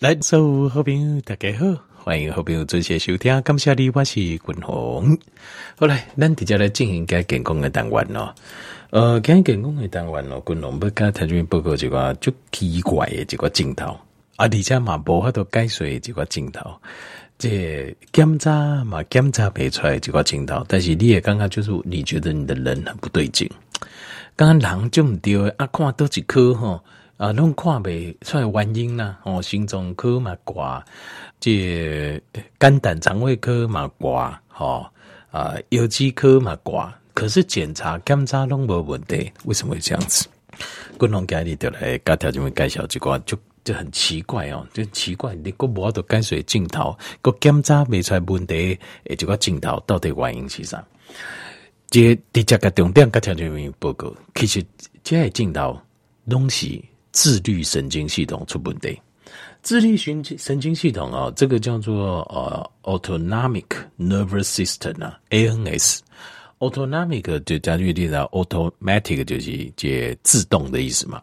来，所有好朋友大家好，欢迎好朋友准时收听，感谢你，我是君鸿。好来，咱直接来进行个健康的单元咯。呃，讲健康的单元咯，君鸿要跟台中报告一个就奇怪的一个镜头啊，而且嘛无法度解说一个镜头，这检查嘛检查不出来一个镜头，但是你也刚刚就是你觉得你的人很不对劲，刚刚人就唔对啊，看多几颗吼。啊，拢看袂出来原因呐，哦，心脏科嘛挂，这肝胆肠胃科嘛挂，吼，啊，有机科嘛挂，可是检查检查拢无问题，为什么会这样子？共同家里就来甲条这边介绍这个，就就很奇怪哦，就奇怪，你个无得解水镜头，个检查未出来问题，诶，这个镜头到底原因是啥？这第一个重点甲条这边报告，其实这个镜头拢是。自律神经系统出问题，自律神经神经系统啊，这个叫做呃 autonomic nervous system 啊，ANS，autonomic 就加句例子，automatic 就是这自动的意思嘛。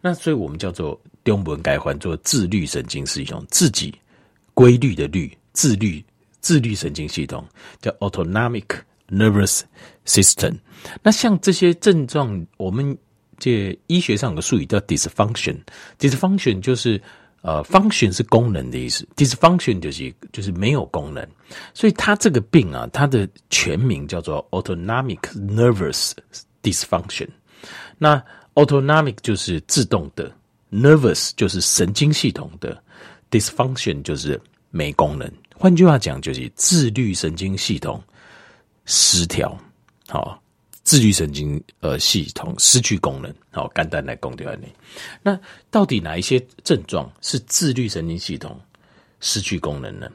那所以我们叫做中文改换做自律神经系统，自己规律的律，自律自律神经系统叫 autonomic nervous system。那像这些症状，我们。这医学上有个术语叫 dysfunction，dysfunction 就是呃，function 是功能的意思，dysfunction 就是就是没有功能，所以它这个病啊，它的全名叫做 autonomic nervous dysfunction。那 autonomic 就是自动的，nervous 就是神经系统的，dysfunction 就是没功能。换句话讲，就是自律神经系统失调，好。自律神经呃系统失去功能，好，简单来讲掉你。那到底哪一些症状是自律神经系统失去功能呢？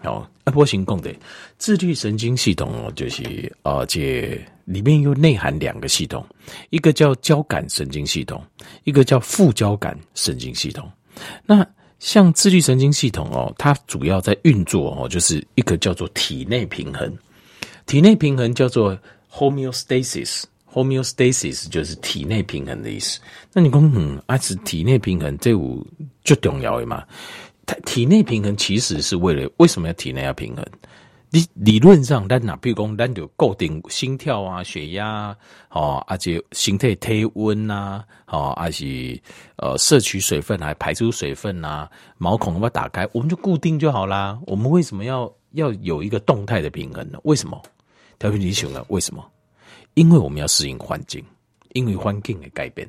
好，阿波行共的自律神经系统哦，就是啊，这里面又内含两个系统，一个叫交感神经系统，一个叫副交感神经系统。那像自律神经系统哦，它主要在运作哦，就是一个叫做体内平衡，体内平衡叫做。Homeostasis，homeostasis 就是体内平衡的意思。那你讲，嗯，啊是体内平衡，这五最重要的嘛？它体内平衡其实是为了为什么要体内要平衡？理理论上，咱哪比如讲，咱就固定心跳啊、血压，啊哦，而且身体体温呐，哦，还是呃摄取水分还排出水分呐，毛孔要不要打开，我们就固定就好啦。我们为什么要要有一个动态的平衡呢？为什么？特别你想啊，为什么？因为我们要适应环境，因为环境的改变。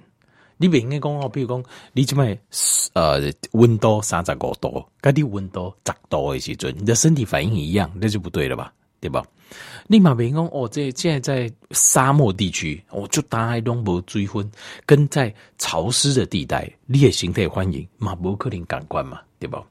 你不应该讲哦，比如讲，你这边呃温度三十五度，跟你温度十度的时阵，你的身体反应一样，那就不对了吧？对吧？你嘛别讲哦，这现在在沙漠地区，我、就大海拢无水分，跟在潮湿的地带，你的身体反应嘛无可能感官嘛，对吧？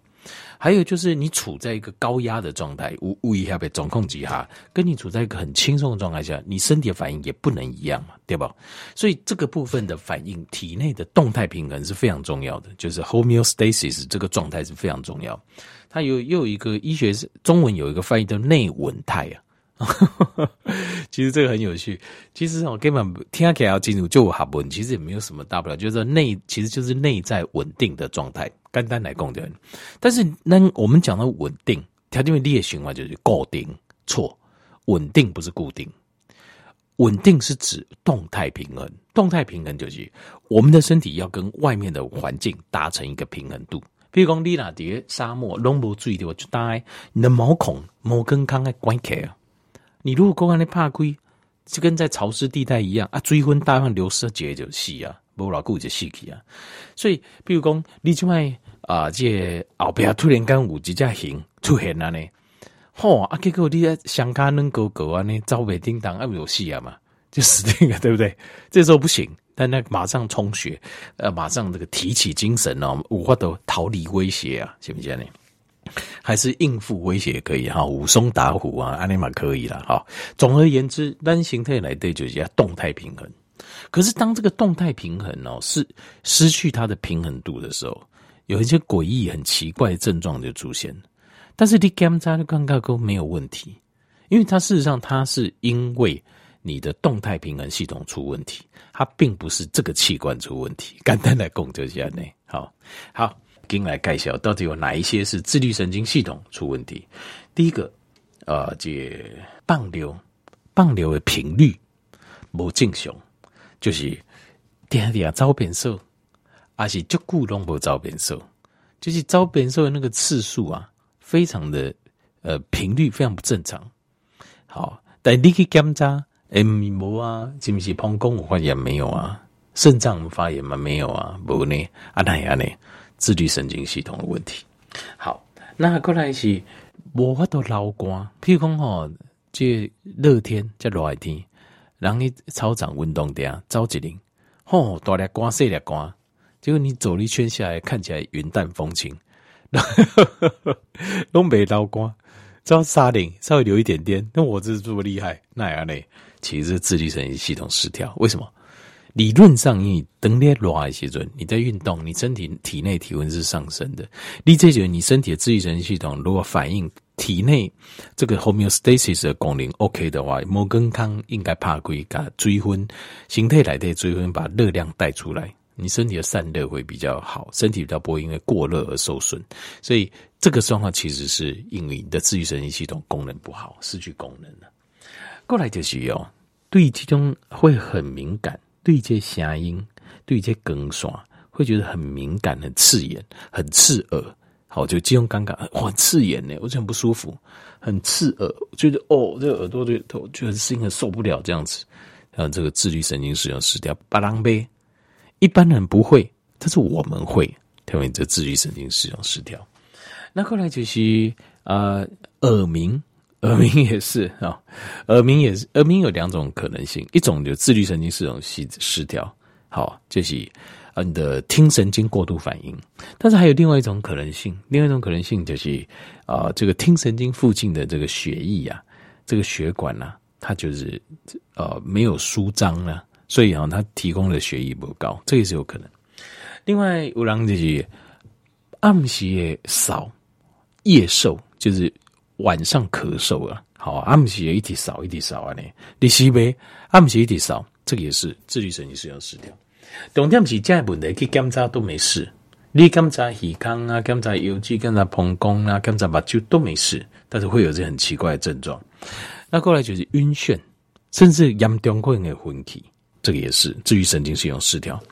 还有就是，你处在一个高压的状态，无无一下被总控之下，跟你处在一个很轻松的状态下，你身体的反应也不能一样嘛，对吧？所以这个部分的反应，体内的动态平衡是非常重要的，就是 homeostasis 这个状态是非常重要。它有又有一个医学是中文有一个翻译叫内稳态啊。其实这个很有趣。其实我根本听起来要进入就好稳，其实也没有什么大不了，就是内其实就是内在稳定的状态。简单来讲的，但是那我们讲到稳定，条件为列循环就是固定错，稳定不是固定，稳定是指动态平衡。动态平衡就是我们的身体要跟外面的环境达成一个平衡度。比如讲，你那底沙漠拢无水的话，就大你的毛孔毛根康爱关起啊。你如果公安的怕龟，就跟在潮湿地带一样啊，水分大量流失结就死啊，无老久就死去啊。所以，比如讲，你这卖啊，这后边突然间有一只熊出现了呢，吼啊，结果你在香港能狗狗啊呢，招北叮当啊，有死啊嘛，就死定了，对不对？这时候不行，但那马上充血，呃，马上这个提起精神哦，无法都逃离威胁啊，行不行呢？还是应付威胁也可以哈，武松打虎啊，阿尼玛可以了哈。总而言之，单形态来对就是要动态平衡。可是当这个动态平衡哦是失去它的平衡度的时候，有一些诡异、很奇怪的症状就出现。但是你检查的刚刚都没有问题，因为它事实上它是因为你的动态平衡系统出问题，它并不是这个器官出问题。简单来讲就是这样，好好。经来介绍到底有哪一些是自律神经系统出问题。第一个，呃，这放流放流的频率不正常，就是点点招变数，还是足够拢无招变数，就是招变数的那个次数啊，非常的呃频率非常不正常。好，但你去检查，诶，无啊，是不是膀胱发炎没有啊？肾脏发炎吗？没有啊，不呢，啊那样呢，自律神经系统的问题。好，那过来是无法度流汗，譬如讲吼，这热天这热天，让你操场运动点，走一轮，吼，大粒汗细粒汗，结果你走了一圈下来，看起来云淡风轻，都没流汗，走三轮稍微流一点点，那我这是这么厉害，那样嘞？其实是自律神经系统失调，为什么？理论上，你等热热时阵，你在运动，你身体体内体温是上升的。你这觉你身体的自愈神经系统如果反映体内这个 homeostasis 的功能 OK 的话，摩根康应该怕归个追昏，形态来的追昏，把热量带出来，你身体的散热会比较好，身体比较不会因为过热而受损。所以这个状况其实是因为你的自愈神经系统功能不好，失去功能了。过来就是哦，对这种会很敏感。对一些声音，对一些更爽，会觉得很敏感、很刺眼、很刺耳。好，就这种尴尬，哇，很刺眼呢，我就很不舒服，很刺耳，觉得哦，这个耳朵对头，觉得声音很受不了这样子。然后这个自律神经系统失调，巴郎呗。一般人不会，但是我们会，因为这自律神经系统失调。那后来就是啊、呃，耳鸣。耳鸣也是啊，耳鸣也是，耳鸣有两种可能性，一种就自律神经系统失失调，好，就是啊你的听神经过度反应，但是还有另外一种可能性，另外一种可能性就是啊这个听神经附近的这个血液啊，这个血管呐、它就是呃没有舒张了，所以啊它提供的血液不高，这也是有可能。另外有人就是暗时少夜瘦，就是。晚上咳嗽啊，好，暗时也一直少一直少啊你。第四杯暗时一直少，这个也是自律神经系统失调。重点是这问题去检查都没事，你检查耳康啊，检查腰肌，检查膀胱啊，检查目睭都没事，但是会有这很奇怪的症状。那过来就是晕眩，甚至严重会有昏厥，这个也是自律神经系统失调。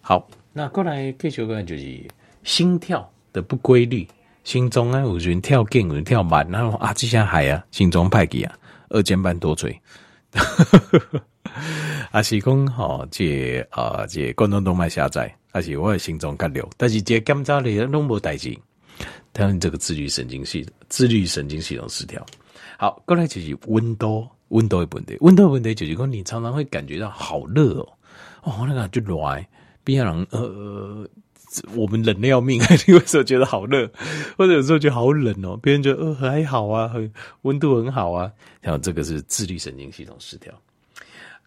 好，那过来继续讲就是心跳的不规律。心中啊，有人跳劲，有人跳慢，然后啊，这些海啊，心中派给啊，二尖瓣多锥，啊是讲吼，这啊这冠状动脉狭窄，而且我的心脏干流，但是这检查里拢无代志，他们这个自律神经系自律神经系统失调。好，过来就是温度，温度的问题，温度的问题就是说你常常会感觉到好热哦，哦那个就热，边人呃。我们冷的要命，你有时候觉得好热，或者有时候觉得好冷哦。别人觉得呃还好啊，很温度很好啊。像这个是自律神经系统失调。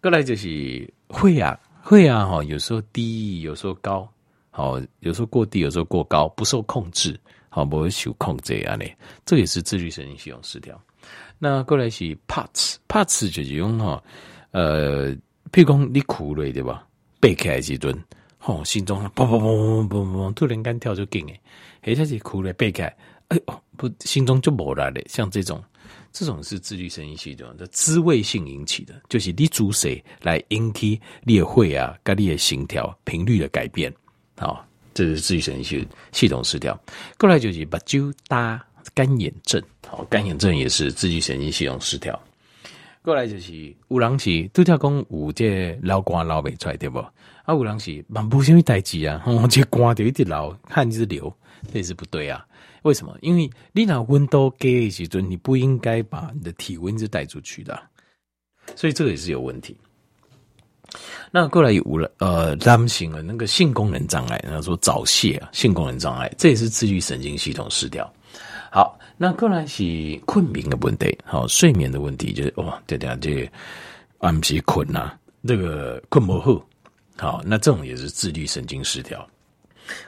过来就是会啊会啊哈，有时候低，有时候高，好，有时候过低，有时候过高，不受控制，好，不会受控制啊嘞。这也是自律神经系统失调。那过来是 POTS，POTS 就是用哈，呃，譬如讲你哭了对吧？背起来几哦，心中砰砰砰砰砰砰，突然间跳就劲诶，一下子哭了背开，哎哦，不，心中就没了嘞。像这种，这种是自律神经系统的滋味性引起的，就是你主水来引起你的血啊，跟你的心跳频率的改变，好，这是自律神经系系统失调。过来就是把酒搭干眼症，好，干眼症也是自律神经系统失调。过来就是有人是都叫讲有这流汗流不出来对不？啊，有人是蛮不什么代志啊，哦，这汗就一直流，汗一直流，这也是不对啊。为什么？因为你那温度低的时阵，你不应该把你的体温是带出去的，所以这个也是有问题。那过来有了呃，男性的那个性功能障碍，然后说早泄啊，性功能障碍，这也是自律神经系统失调。好。那过来是困眠的问题，好，睡眠的问题就是哇，对对这暗时困呐，这个困不好，好，那这种也是自律神经失调，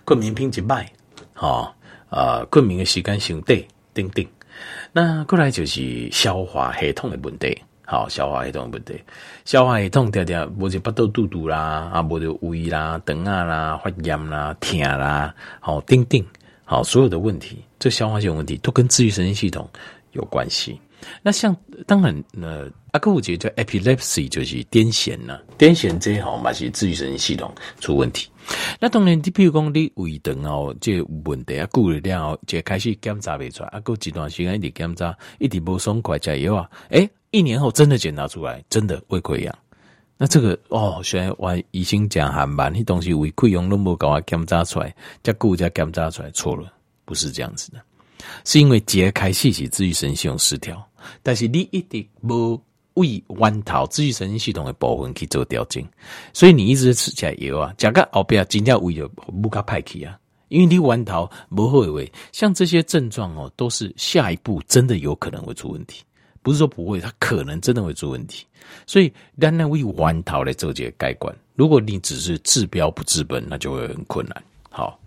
困眠品质慢，好啊，困眠的时间相对定定。那过来就是消化系统的问题，好，消化系统的问题，消化系统点点，无就巴肚肚肚啦，啊，无就胃啦、肠啊啦、发炎啦、疼啦，好，定定。好，所有的问题，这消化系统问题都跟自律神经系统有关系。那像当然，呃，阿克五杰叫 epilepsy，就是癫痫呢，癫痫这好嘛是自律神经系统出问题。那当然，你比如讲你胃肠哦，这问题啊，顾了了，就开始检查不出来，啊，过一段时间一直检查，一直不爽快加油啊，诶，一年后真的检查出来，真的胃溃疡。那这个哦，虽然我医生讲还慢，那东西胃溃疡都没给我检查出来，再顾再检查出来错了，不是这样子的，是因为揭开细细自律神经系统失调，但是你一直无胃弯头自律神经系统的部分去做调整，所以你一直吃起来油啊，加个后边真正胃就不卡派去啊，因为你弯头不会为像这些症状哦，都是下一步真的有可能会出问题。不是说不会，它可能真的会出问题，所以让那为弯头来做这个改观。如果你只是治标不治本，那就会很困难。好，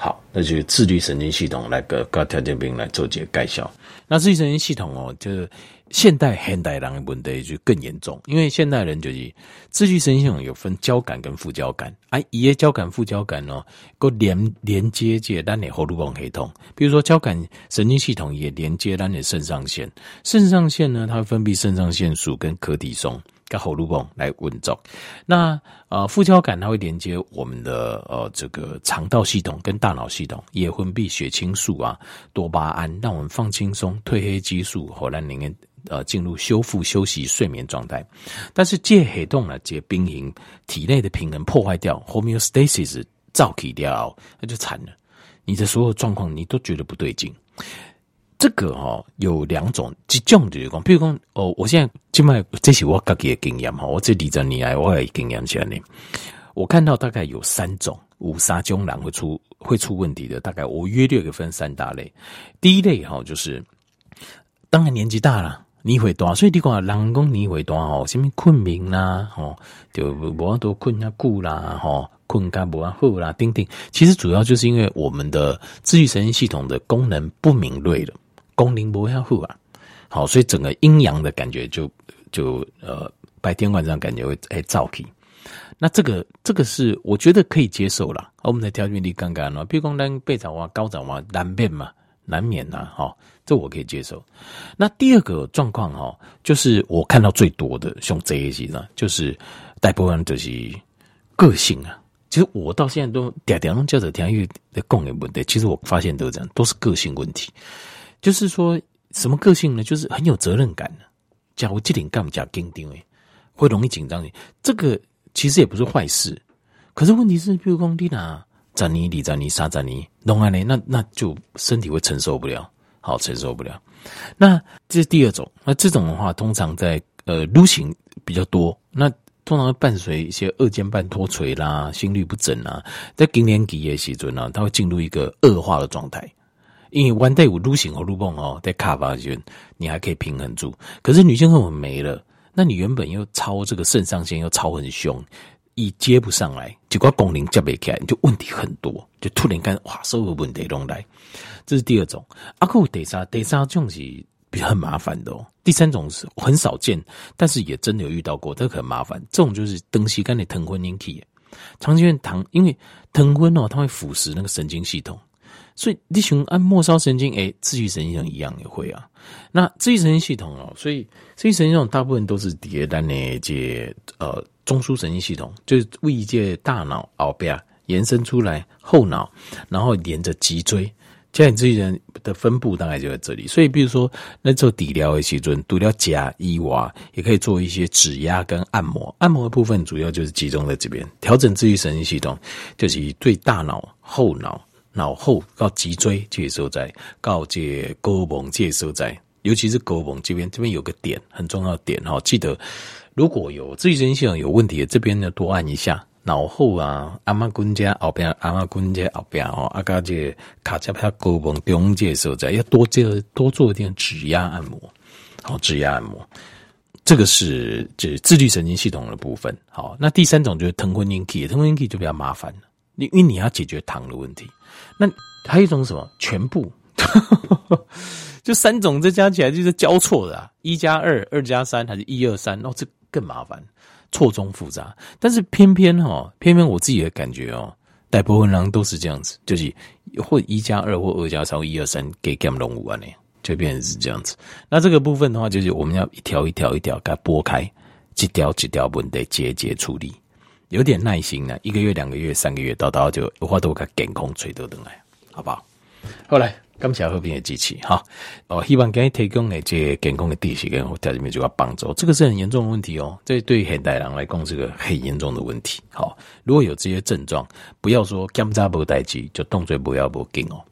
好，那就自律神经系统来个高条件病来做解改效。那自律神经系统哦，就是。现代现代人的问题就更严重，因为现代人就是自律神经系统有分交感跟副交感，啊，一些交感副交感哦，个连连接这咱的喉咙泵系统，比如说交感神经系统也连接咱的肾上腺，肾上腺呢，它分泌肾上腺素跟可体松跟喉咙泵来运作，那呃副交感它会连接我们的呃这个肠道系统跟大脑系统，也分泌血清素啊、多巴胺，让我们放轻松，褪黑激素和咱里面。呃，进入修复、休息、睡眠状态，但是借黑洞呢，这兵营体内的平衡破坏掉，homeostasis 造起掉，那就惨了。你的所有状况，你都觉得不对劲。这个哦，有两种，这种就是讲，比如说哦，我现在今麦这是我自己的经验哈，我这二十年来，我也经验起来呢。我看到大概有三种五杀中狼会出会出问题的，大概我约略分三大类。第一类哈，就是当然年纪大了。你会多，所以你讲人讲你会多吼，什么困眠啦，吼，就无多困下久啦，吼，困觉无好啦，等等。其实主要就是因为我们的自律神经系统的功能不敏锐了，功能不要好啊，好，所以整个阴阳的感觉就就呃白天晚上感觉会哎躁气。那这个这个是我觉得可以接受了。我们的条件力刚刚喏，比如讲咱背早啊、高早啊难变嘛。难免呐，哈，这我可以接受。那第二个状况哈，就是我看到最多的像这一些呢，就是大部分就是个性啊。其实我到现在都点点叫做天域的共有问题，其实我发现都是这样，都是个性问题。就是说什么个性呢？就是很有责任感的，假如这点干不假紧张诶，会容易紧张。这个其实也不是坏事，可是问题是，比如讲你哪。占你，你占你，杀占你，弄完呢，那那就身体会承受不了，好承受不了。那这是第二种，那这种的话，通常在呃流行比较多，那通常会伴随一些二尖瓣脱垂啦、心律不整啊，在更年期的时阵呢，它会进入一个恶化的状态。因为 one day 有流行和路蹦哦，在卡巴圈，你还可以平衡住。可是女性荷尔蒙没了，那你原本又超这个肾上腺又超很凶。一接不上来，结果功能接不起来，你就问题很多，就突然间哇，所有问题都来。这是第二种。阿库第三，第三种是比较很麻烦的哦。第三种是很少见，但是也真的有遇到过，这很麻烦。这种就是长时间的疼昏引起，长期疼，因为疼昏哦，它会腐蚀那个神经系统，所以你想按末梢神经，诶，自律神经一样也会啊。那自律神经系统哦，所以自律神经系统大部分都是叠单的这呃。中枢神经系统就是位介大脑后边延伸出来后脑，然后连着脊椎，这样你自己人的分布大概就在这里。所以，比如说那做底疗的时阵，除了加伊娃，也可以做一些指压跟按摩。按摩的部分主要就是集中在这边，调整自律神经系统，就是对大脑后脑、脑后到脊椎这些所在，告诫沟蒙这些所在，尤其是沟蒙这边，这边有个点很重要的点哈，记得。如果有自律神经系统有问题的，这边呢多按一下脑后啊，阿妈骨架后边，阿妈骨架后边哦，阿嘎这卡加帕沟绷中介所在，要多这多做一点指压按摩，好指压按摩，这个是指自律神经系统的部分。好，那第三种就是疼昏引起，疼昏引起就比较麻烦了，因为你要解决糖的问题。那还有一种什么？全部。就三种，这加起来就是交错的啊，一加二，二加三，还是一二三？哦，这更麻烦，错综复杂。但是偏偏哈，偏偏我自己的感觉哦，大部分人都是这样子，就是或一加二或二加三或一二三给减拢五万呢，就变成是这样子。那这个部分的话，就是我们要一条一条一条给它拨开，一条一条问题节节处理，有点耐心呢，一个月、两个月、三个月，到到就有话都给健康垂得等来，好不好？后来。感谢和平的机器哈，哦，希望给你提供的这个监控的地址跟在里面就要帮助，这个是很严重的问题哦。这对现代人来讲是个很严重的问题。好，如果有这些症状，不要说检查无代志，就动作不要不紧哦。